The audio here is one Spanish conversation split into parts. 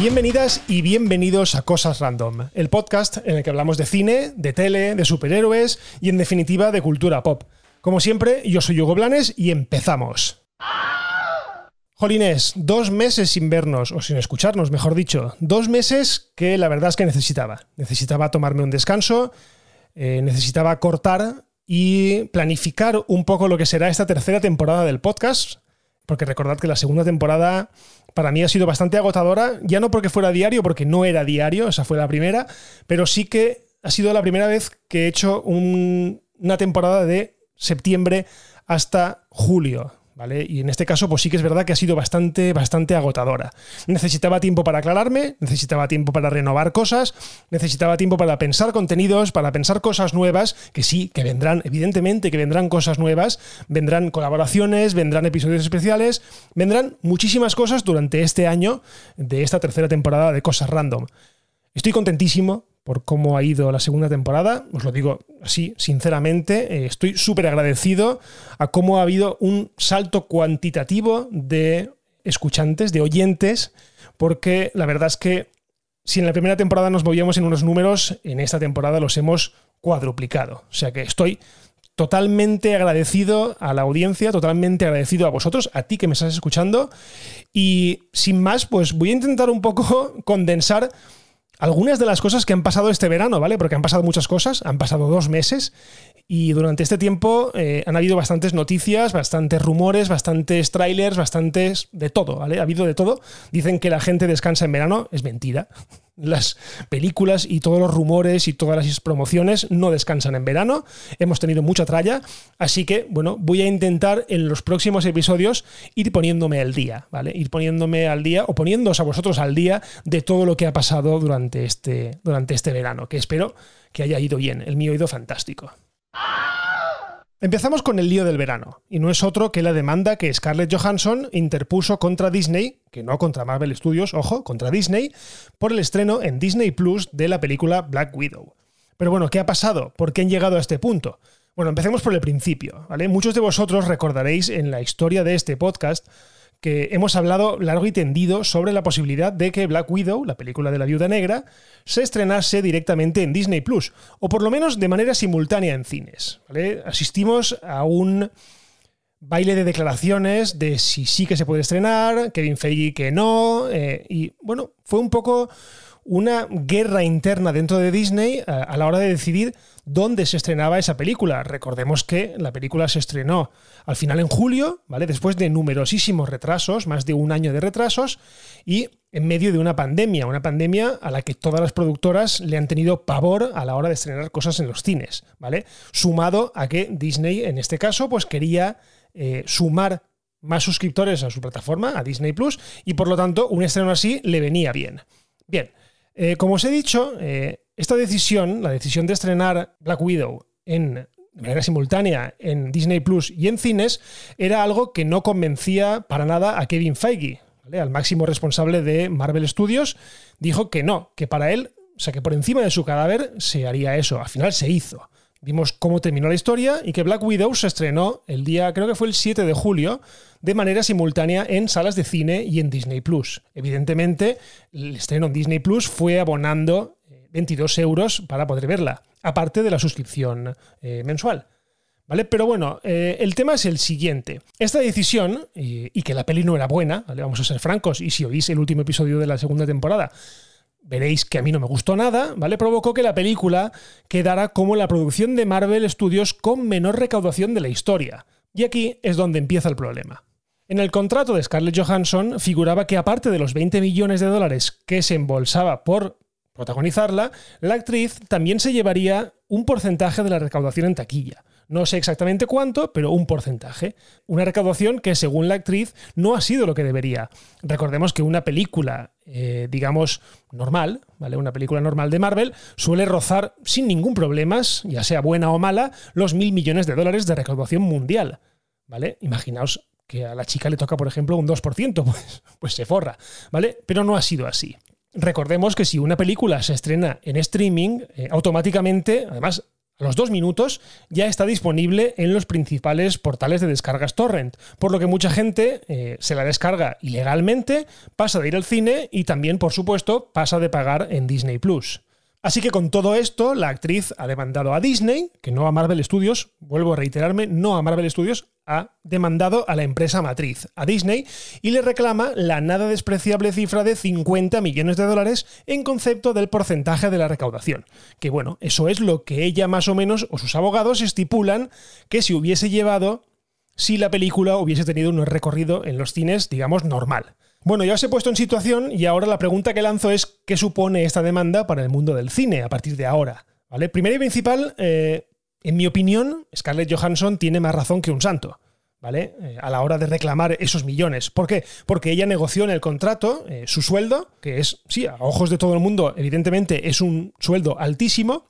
Bienvenidas y bienvenidos a Cosas Random, el podcast en el que hablamos de cine, de tele, de superhéroes y en definitiva de cultura pop. Como siempre, yo soy Hugo Blanes y empezamos. Jolines, dos meses sin vernos, o sin escucharnos, mejor dicho. Dos meses que la verdad es que necesitaba. Necesitaba tomarme un descanso, eh, necesitaba cortar y planificar un poco lo que será esta tercera temporada del podcast, porque recordad que la segunda temporada para mí ha sido bastante agotadora, ya no porque fuera diario, porque no era diario, esa fue la primera, pero sí que ha sido la primera vez que he hecho una temporada de septiembre hasta julio. Y en este caso, pues sí que es verdad que ha sido bastante, bastante agotadora. Necesitaba tiempo para aclararme, necesitaba tiempo para renovar cosas, necesitaba tiempo para pensar contenidos, para pensar cosas nuevas, que sí, que vendrán, evidentemente que vendrán cosas nuevas, vendrán colaboraciones, vendrán episodios especiales, vendrán muchísimas cosas durante este año de esta tercera temporada de Cosas Random. Estoy contentísimo, por cómo ha ido la segunda temporada. Os lo digo así, sinceramente. Eh, estoy súper agradecido a cómo ha habido un salto cuantitativo de escuchantes, de oyentes, porque la verdad es que si en la primera temporada nos movíamos en unos números, en esta temporada los hemos cuadruplicado. O sea que estoy totalmente agradecido a la audiencia, totalmente agradecido a vosotros, a ti que me estás escuchando. Y sin más, pues voy a intentar un poco condensar algunas de las cosas que han pasado este verano, ¿vale? Porque han pasado muchas cosas, han pasado dos meses y durante este tiempo eh, han habido bastantes noticias, bastantes rumores, bastantes trailers, bastantes de todo, ¿vale? Ha habido de todo. Dicen que la gente descansa en verano, es mentira las películas y todos los rumores y todas las promociones no descansan en verano. Hemos tenido mucha tralla, así que, bueno, voy a intentar en los próximos episodios ir poniéndome al día, ¿vale? Ir poniéndome al día o poniéndoos a vosotros al día de todo lo que ha pasado durante este, durante este verano, que espero que haya ido bien. El mío ha ido fantástico. Empezamos con el lío del verano, y no es otro que la demanda que Scarlett Johansson interpuso contra Disney, que no contra Marvel Studios, ojo, contra Disney, por el estreno en Disney Plus de la película Black Widow. Pero bueno, ¿qué ha pasado? ¿Por qué han llegado a este punto? Bueno, empecemos por el principio, ¿vale? Muchos de vosotros recordaréis en la historia de este podcast que hemos hablado largo y tendido sobre la posibilidad de que Black Widow, la película de la viuda negra, se estrenase directamente en Disney Plus, o por lo menos de manera simultánea en cines. Asistimos a un baile de declaraciones de si sí que se puede estrenar, Kevin Feige que no, eh, y bueno, fue un poco una guerra interna dentro de Disney a, la hora de decidir dónde se estrenaba esa película. Recordemos que la película se estrenó al final en julio, ¿vale? Después de numerosísimos retrasos, más de un año de retrasos, y en medio de una pandemia, una pandemia a la que todas las productoras le han tenido pavor a la hora de estrenar cosas en los cines, ¿vale? Sumado a que Disney, en este caso, pues quería eh, sumar más suscriptores a su plataforma, a Disney Plus, y por lo tanto un estreno así le venía bien. Bien, eh, como os he dicho, eh, esta decisión, la decisión de estrenar Black Widow en, de manera simultánea en Disney Plus y en cines, era algo que no convencía para nada a Kevin Feige, al máximo responsable de Marvel Studios, dijo que no, que para él, o sea, que por encima de su cadáver se haría eso. Al final se hizo. Vimos cómo terminó la historia y que Black Widow se estrenó el día, creo que fue el 7 de julio, de manera simultánea en salas de cine y en Disney Plus. Evidentemente, el estreno en Disney Plus fue abonando 22 eh, euros para poder verla, aparte de la suscripción eh, mensual. ¿Vale? Pero bueno, eh, el tema es el siguiente. Esta decisión, y que la peli no era buena, vamos a ser francos, y si oís el último episodio de la segunda temporada, veréis que a mí no me gustó nada, ¿vale? Provocó que la película quedara como la producción de Marvel Studios con menor recaudación de la historia. Y aquí es donde empieza el problema. En el contrato de Scarlett Johansson figuraba que aparte de los 20 millones de dólares que se embolsaba por protagonizarla, la actriz también se llevaría un porcentaje de la recaudación en taquilla. No sé exactamente cuánto, pero un porcentaje. Una recaudación que, según la actriz, no ha sido lo que debería. Recordemos que una película, eh, digamos, normal, ¿vale? Una película normal de Marvel suele rozar sin ningún problema, ya sea buena o mala, los mil millones de dólares de recaudación mundial. ¿Vale? Imaginaos que a la chica le toca, por ejemplo, un 2%, pues, pues se forra, ¿vale? Pero no ha sido así. Recordemos que si una película se estrena en streaming, eh, automáticamente, además a los dos minutos, ya está disponible en los principales portales de descargas torrent, por lo que mucha gente eh, se la descarga ilegalmente, pasa de ir al cine y también, por supuesto, pasa de pagar en Disney Plus. Así que con todo esto, la actriz ha demandado a Disney, que no a Marvel Studios, vuelvo a reiterarme, no a Marvel Studios, ha demandado a la empresa matriz, a Disney, y le reclama la nada despreciable cifra de 50 millones de dólares en concepto del porcentaje de la recaudación. Que bueno, eso es lo que ella más o menos o sus abogados estipulan que si hubiese llevado si la película hubiese tenido un recorrido en los cines, digamos, normal. Bueno, ya os he puesto en situación y ahora la pregunta que lanzo es ¿qué supone esta demanda para el mundo del cine a partir de ahora? ¿Vale? Primero y principal, eh, en mi opinión, Scarlett Johansson tiene más razón que un santo. ¿Vale? Eh, a la hora de reclamar esos millones. ¿Por qué? Porque ella negoció en el contrato eh, su sueldo, que es, sí, a ojos de todo el mundo, evidentemente es un sueldo altísimo,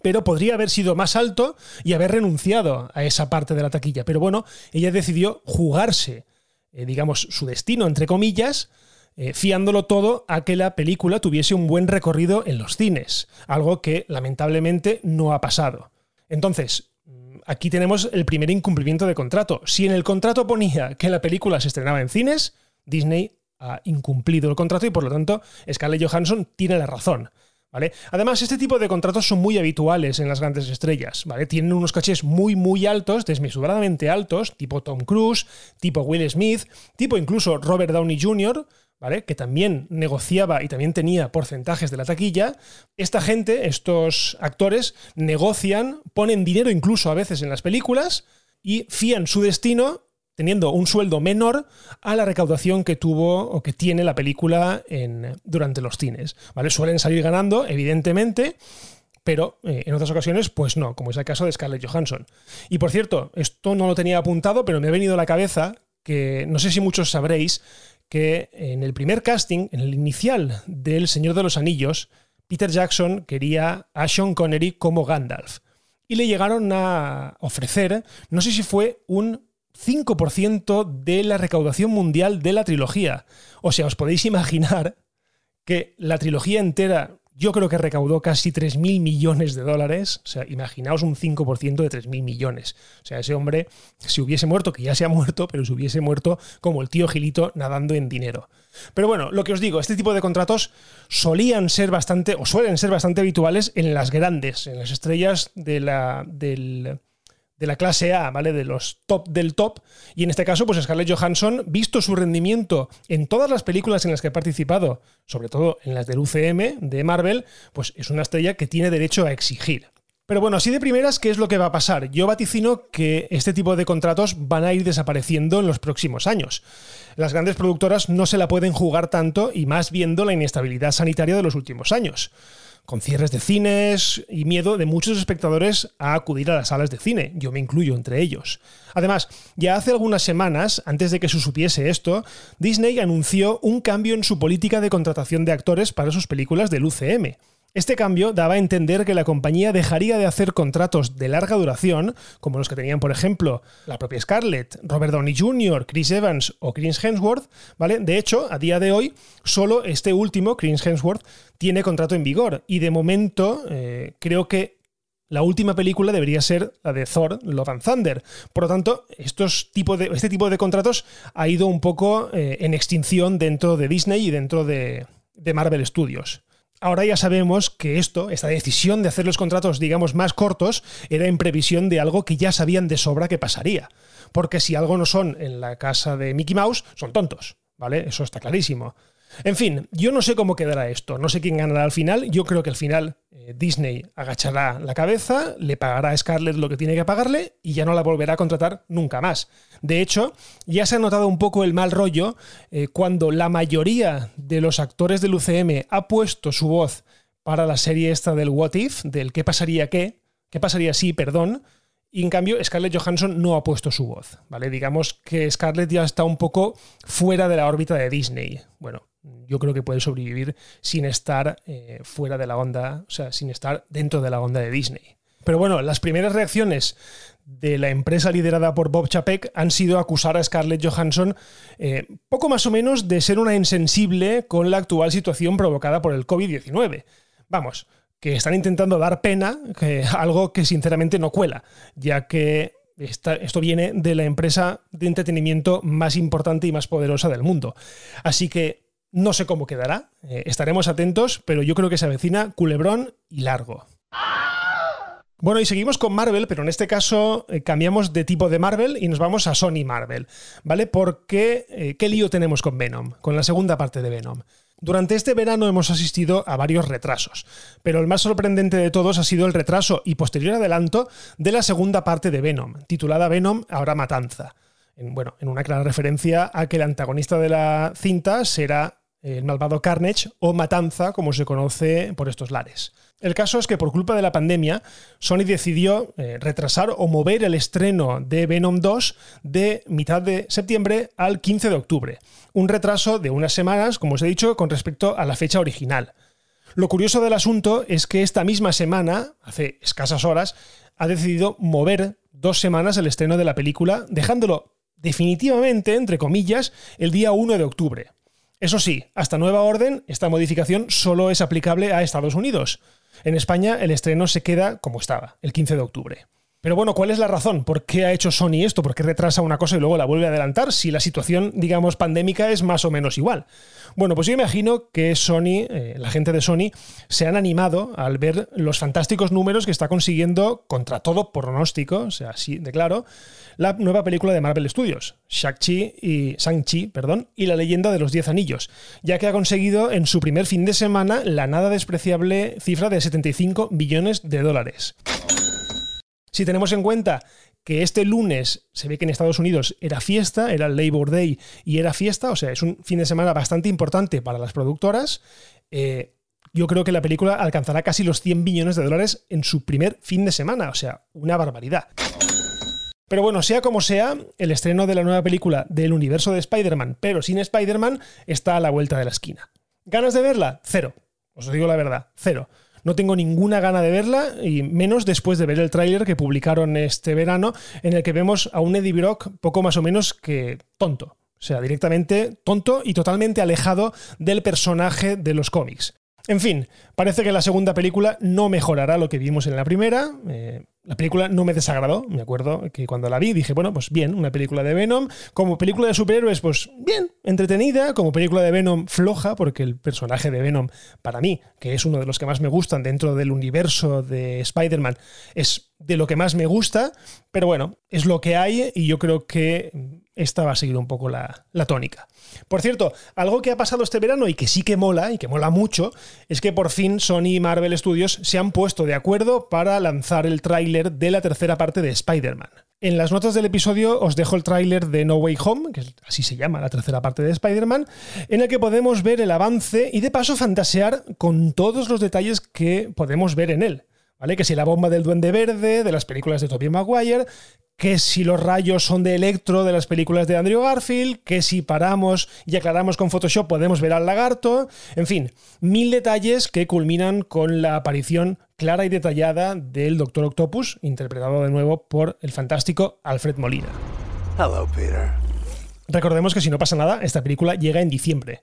pero podría haber sido más alto y haber renunciado a esa parte de la taquilla. Pero bueno, ella decidió jugarse eh, digamos, su destino, entre comillas, eh, fiándolo todo a que la película tuviese un buen recorrido en los cines, algo que lamentablemente no ha pasado. Entonces, mm, aquí tenemos el primer incumplimiento de contrato. Si en el contrato ponía que la película se estrenaba en cines, Disney ha incumplido el contrato y por lo tanto Scarlett Johansson tiene la razón. Además, este tipo de contratos son muy habituales en las grandes estrellas, ¿vale? Tienen unos cachés muy, muy altos, desmesuradamente altos, tipo Tom Cruise, tipo Will Smith, tipo incluso Robert Downey Jr., ¿vale? Que también negociaba y también tenía porcentajes de la taquilla. Esta gente, estos actores, negocian, ponen dinero incluso a veces en las películas y fían su destino teniendo un sueldo menor a la recaudación que tuvo o que tiene la película en, durante los cines. ¿vale? Suelen salir ganando, evidentemente, pero eh, en otras ocasiones, pues no, como es el caso de Scarlett Johansson. Y por cierto, esto no lo tenía apuntado, pero me ha venido a la cabeza que no sé si muchos sabréis que en el primer casting, en el inicial del Señor de los Anillos, Peter Jackson quería a Sean Connery como Gandalf. Y le llegaron a ofrecer, no sé si fue un 5% de la recaudación mundial de la trilogía. O sea, os podéis imaginar que la trilogía entera yo creo que recaudó casi 3.000 millones de dólares. O sea, imaginaos un 5% de 3.000 millones. O sea, ese hombre, si hubiese muerto, que ya se ha muerto, pero si hubiese muerto como el tío Gilito nadando en dinero. Pero bueno, lo que os digo, este tipo de contratos solían ser bastante, o suelen ser bastante habituales en las grandes, en las estrellas de la, del de la clase A, ¿vale? De los top del top. Y en este caso, pues Scarlett Johansson, visto su rendimiento en todas las películas en las que ha participado, sobre todo en las del UCM de Marvel, pues es una estrella que tiene derecho a exigir. Pero bueno, así de primeras, ¿qué es lo que va a pasar? Yo vaticino que este tipo de contratos van a ir desapareciendo en los próximos años. Las grandes productoras no se la pueden jugar tanto y más viendo la inestabilidad sanitaria de los últimos años con cierres de cines y miedo de muchos espectadores a acudir a las salas de cine. Yo me incluyo entre ellos. Además, ya hace algunas semanas, antes de que se supiese esto, Disney anunció un cambio en su política de contratación de actores para sus películas del UCM. Este cambio daba a entender que la compañía dejaría de hacer contratos de larga duración, como los que tenían, por ejemplo, la propia Scarlett, Robert Downey Jr., Chris Evans o Chris Hemsworth, ¿vale? De hecho, a día de hoy, solo este último, Chris Hemsworth, tiene contrato en vigor. Y de momento, eh, creo que la última película debería ser la de Thor, Love and Thunder. Por lo tanto, estos de, este tipo de contratos ha ido un poco eh, en extinción dentro de Disney y dentro de Marvel Studios. Ahora ya sabemos que esto, esta decisión de hacer los contratos, digamos, más cortos, era en previsión de algo que ya sabían de sobra que pasaría. Porque si algo no son en la casa de Mickey Mouse, son tontos, ¿vale? Eso está clarísimo. En fin, yo no sé cómo quedará esto, no sé quién ganará al final, yo creo que al final eh, Disney agachará la cabeza, le pagará a Scarlett lo que tiene que pagarle y ya no la volverá a contratar nunca más. De hecho, ya se ha notado un poco el mal rollo eh, cuando la mayoría de los actores del UCM ha puesto su voz para la serie esta del What If, del qué pasaría qué, qué pasaría si, perdón, y en cambio, Scarlett Johansson no ha puesto su voz, ¿vale? Digamos que Scarlett ya está un poco fuera de la órbita de Disney. Bueno, yo creo que puede sobrevivir sin estar eh, fuera de la onda, o sea, sin estar dentro de la onda de Disney. Pero bueno, las primeras reacciones de la empresa liderada por Bob Chapek han sido acusar a Scarlett Johansson eh, poco más o menos de ser una insensible con la actual situación provocada por el COVID-19. Vamos, que están intentando dar pena, que, algo que sinceramente no cuela, ya que esto viene de la empresa de entretenimiento más importante y más poderosa del mundo. Así que no sé cómo quedará, eh, estaremos atentos, pero yo creo que se avecina culebrón y largo. Bueno, y seguimos con Marvel, pero en este caso eh, cambiamos de tipo de Marvel y nos vamos a Sony Marvel, ¿vale? Porque, eh, ¿qué lío tenemos con Venom? Con la segunda parte de Venom. Durante este verano hemos asistido a varios retrasos, pero el más sorprendente de todos ha sido el retraso y posterior adelanto de la segunda parte de Venom, titulada Venom Ahora Matanza. En, bueno, en una clara referencia a que el antagonista de la cinta será el malvado Carnage o Matanza, como se conoce por estos lares. El caso es que por culpa de la pandemia, Sony decidió eh, retrasar o mover el estreno de Venom 2 de mitad de septiembre al 15 de octubre. Un retraso de unas semanas, como os he dicho, con respecto a la fecha original. Lo curioso del asunto es que esta misma semana, hace escasas horas, ha decidido mover dos semanas el estreno de la película, dejándolo definitivamente, entre comillas, el día 1 de octubre. Eso sí, hasta nueva orden, esta modificación solo es aplicable a Estados Unidos. En España el estreno se queda como estaba, el 15 de octubre. Pero bueno, ¿cuál es la razón? ¿Por qué ha hecho Sony esto? ¿Por qué retrasa una cosa y luego la vuelve a adelantar si la situación, digamos, pandémica es más o menos igual? Bueno, pues yo imagino que Sony, eh, la gente de Sony, se han animado al ver los fantásticos números que está consiguiendo contra todo pronóstico, o sea, así de claro, la nueva película de Marvel Studios, Shang-Chi y, perdón, y la leyenda de los Diez Anillos, ya que ha conseguido en su primer fin de semana la nada despreciable cifra de 75 billones de dólares. Si tenemos en cuenta que este lunes se ve que en Estados Unidos era fiesta, era Labor Day y era fiesta, o sea, es un fin de semana bastante importante para las productoras, eh, yo creo que la película alcanzará casi los 100 billones de dólares en su primer fin de semana, o sea, una barbaridad. Pero bueno, sea como sea, el estreno de la nueva película del universo de Spider-Man, pero sin Spider-Man, está a la vuelta de la esquina. ¿Ganas de verla? Cero. Os digo la verdad, cero. No tengo ninguna gana de verla, y menos después de ver el tráiler que publicaron este verano, en el que vemos a un Eddie Brock poco más o menos que tonto. O sea, directamente tonto y totalmente alejado del personaje de los cómics. En fin, parece que la segunda película no mejorará lo que vimos en la primera. Eh, la película no me desagradó, me acuerdo que cuando la vi dije, bueno, pues bien, una película de Venom. Como película de superhéroes, pues bien, entretenida. Como película de Venom, floja, porque el personaje de Venom, para mí, que es uno de los que más me gustan dentro del universo de Spider-Man, es de lo que más me gusta. Pero bueno, es lo que hay y yo creo que esta va a seguir un poco la, tónica. Por cierto, algo que ha pasado este verano y que sí que mola, y que mola mucho, es que por fin Sony y Marvel Studios se han puesto de acuerdo para lanzar el tráiler de la tercera parte de Spider-Man. En las notas del episodio os dejo el tráiler de No Way Home, que así se llama la tercera parte de Spider-Man, en el que podemos ver el avance y de paso fantasear con todos los detalles que podemos ver en él. ¿Vale? Que si la bomba del Duende Verde, de las películas de Tobey Maguire, que si los rayos son de Electro de las películas de Andrew Garfield, que si paramos y aclaramos con Photoshop podemos ver al lagarto, en fin, mil detalles que culminan con la aparición clara y detallada del Doctor Octopus, interpretado de nuevo por el fantástico Alfred Molina. Hello, Peter. Recordemos que si no pasa nada, esta película llega en diciembre.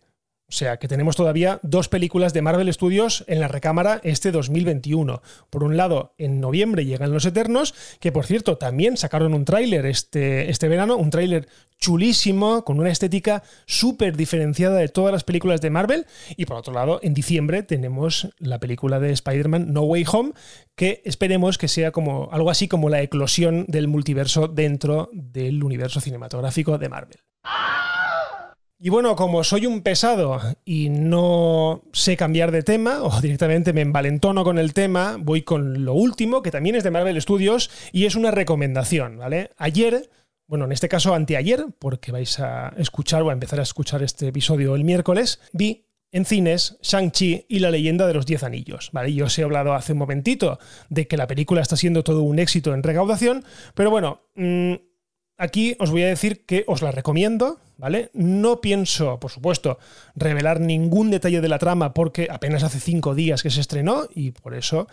O sea que tenemos todavía dos películas de Marvel Studios en la recámara este 2021. Por un lado, en noviembre llegan Los Eternos, que por cierto también sacaron un tráiler este, este verano, un tráiler chulísimo, con una estética súper diferenciada de todas las películas de Marvel. Y por otro lado, en diciembre tenemos la película de Spider-Man No Way Home, que esperemos que sea como algo así como la eclosión del multiverso dentro del universo cinematográfico de Marvel. Y bueno, como soy un pesado y no sé cambiar de tema, o directamente me envalentono con el tema, voy con lo último, que también es de Marvel Studios, y es una recomendación, ¿vale? Ayer, bueno, en este caso anteayer, porque vais a escuchar o a empezar a escuchar este episodio el miércoles, vi en cines Shang-Chi y la leyenda de los Diez Anillos. ¿vale? Yo os he hablado hace un momentito de que la película está siendo todo un éxito en recaudación, pero bueno, mm, aquí os voy a decir que os la recomiendo, ¿vale? No pienso, por supuesto, revelar ningún detalle de la trama porque apenas hace cinco días que se estrenó y por eso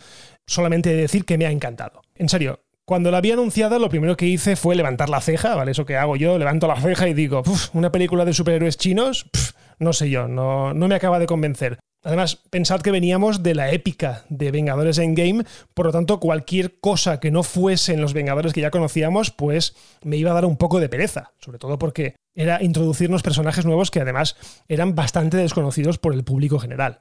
solamente decir que me ha encantado. En serio, cuando la había anunciada, lo primero que hice fue levantar la ceja, ¿vale? Eso que hago yo, levanto la ceja y digo, una película de superhéroes chinos, no sé yo, no, no me acaba de convencer. Además, pensad que veníamos de la épica de Vengadores Endgame, por lo tanto, cualquier cosa que no fuese en los Vengadores que ya conocíamos, pues me iba a dar un poco de pereza, sobre todo porque era introducirnos personajes nuevos que además eran bastante desconocidos por el público general.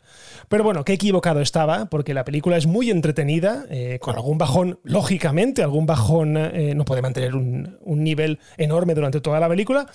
Pero bueno, qué equivocado estaba, porque la película es muy entretenida, eh, con algún bajón, lógicamente, algún bajón eh, no puede mantener un, un nivel enorme durante toda la película,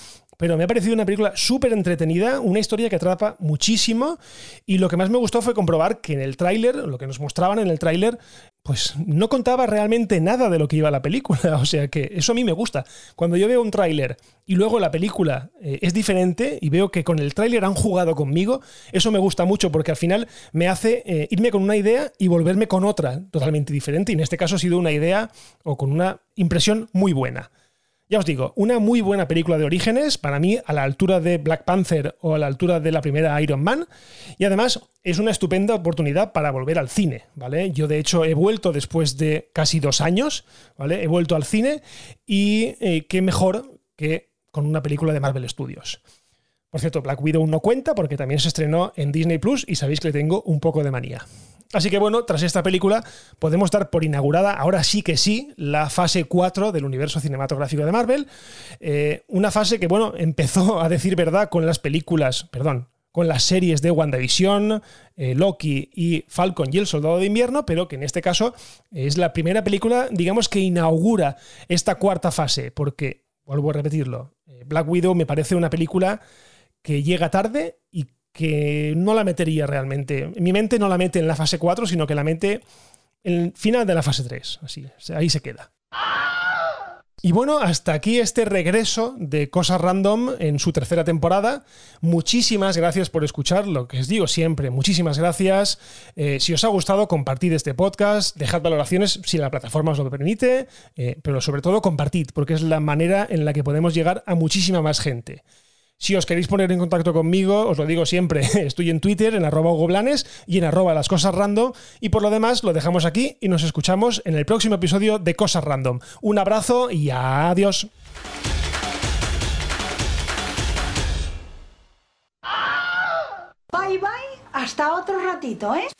pero me ha parecido una película súper entretenida, una historia que atrapa muchísimo y lo que más me gustó fue comprobar que en el tráiler, lo que nos mostraban en el tráiler, pues no contaba realmente nada de lo que iba la película, o sea que eso a mí me gusta. Cuando yo veo un tráiler y luego la película eh, es diferente y veo que con el tráiler han jugado conmigo, eso me gusta mucho porque al final me hace eh, irme con una idea y volverme con otra totalmente diferente y en este caso ha sido una idea o con una impresión muy buena. Ya os digo, una muy buena película de orígenes, para mí a la altura de Black Panther o a la altura de la primera Iron Man, y además es una estupenda oportunidad para volver al cine, ¿vale? Yo de hecho he vuelto después de casi dos años, ¿vale? He vuelto al cine y eh, qué mejor que con una película de Marvel Studios. Por cierto, Black Widow no cuenta porque también se estrenó en Disney Plus y sabéis que le tengo un poco de manía. Así que bueno, tras esta película podemos dar por inaugurada, ahora sí que sí, la fase 4 del universo cinematográfico de Marvel. Eh, una fase que, bueno, empezó a decir verdad con las películas, perdón, con las series de WandaVision, eh, Loki y Falcon y el Soldado de Invierno, pero que en este caso es la primera película, digamos, que inaugura esta cuarta fase, porque, vuelvo a repetirlo, eh, Black Widow me parece una película que llega tarde y que no la metería realmente. Mi mente no la mete en la fase 4, sino que la mete en el final de la fase 3. Así, ahí se queda. Y bueno, hasta aquí este regreso de Cosas Random en su tercera temporada. Muchísimas gracias por escuchar, lo que os digo siempre, muchísimas gracias. Eh, si os ha gustado, compartid este podcast, dejad valoraciones si la plataforma os lo permite, eh, pero sobre todo compartid, porque es la manera en la que podemos llegar a muchísima más gente. Si os queréis poner en contacto conmigo, os lo digo siempre, estoy en Twitter, en arroba goblanes y en arroba las cosas random. Y por lo demás, lo dejamos aquí y nos escuchamos en el próximo episodio de Cosas Random. Un abrazo y adiós. Bye bye, hasta otro ratito, ¿eh?